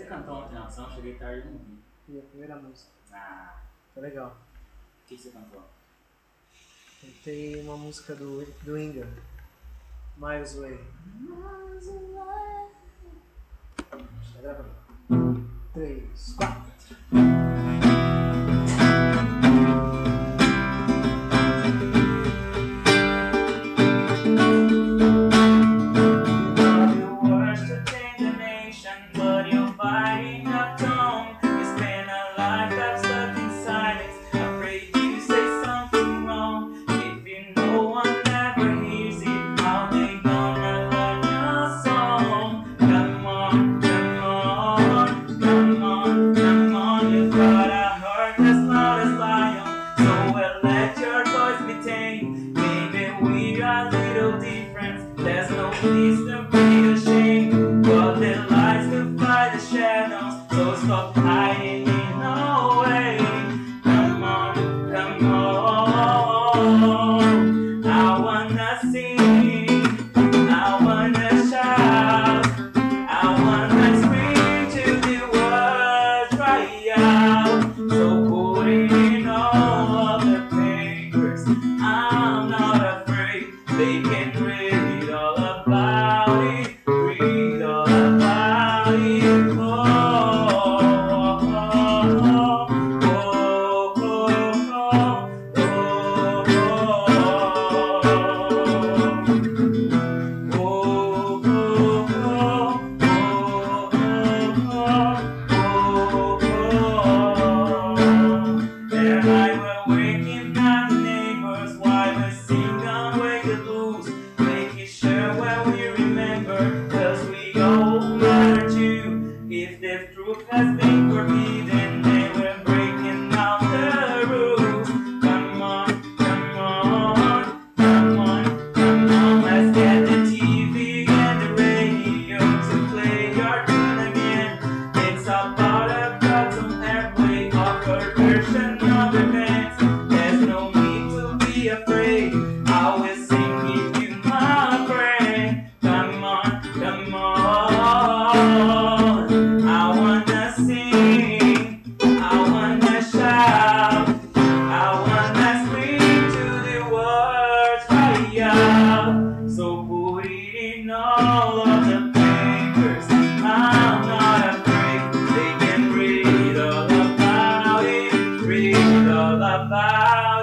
Você cantou ontem na ação, cheguei tarde e não vi. E a primeira música. Ah. Foi legal. O que você cantou? Cantei uma música do, do Inga. Miles Way. Miles Away. Tá gravando. 3, 4. Need to be ashamed. But the lights will fight the shadows, so stop hiding in no way. Come on, come on. I wanna sing, I wanna shout, I wanna scream till the words dry out. So put in all the papers. I'm not afraid. They can all of the papers. I'm not afraid. They can read all about it. Read all about it.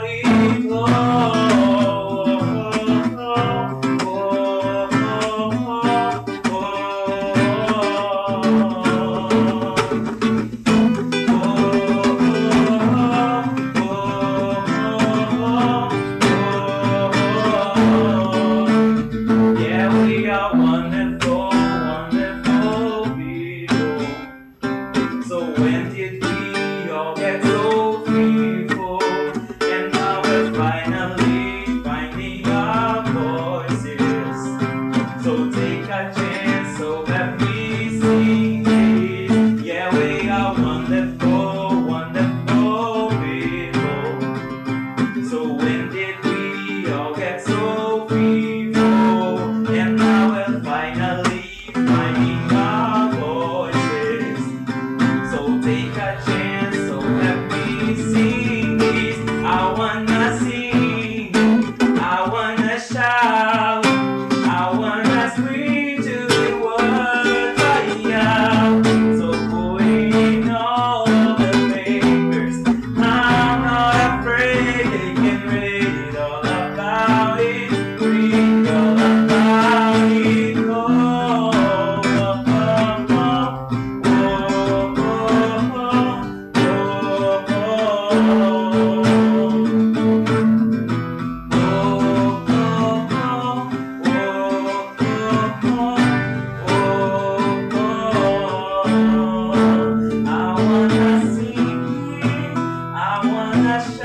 afraid. I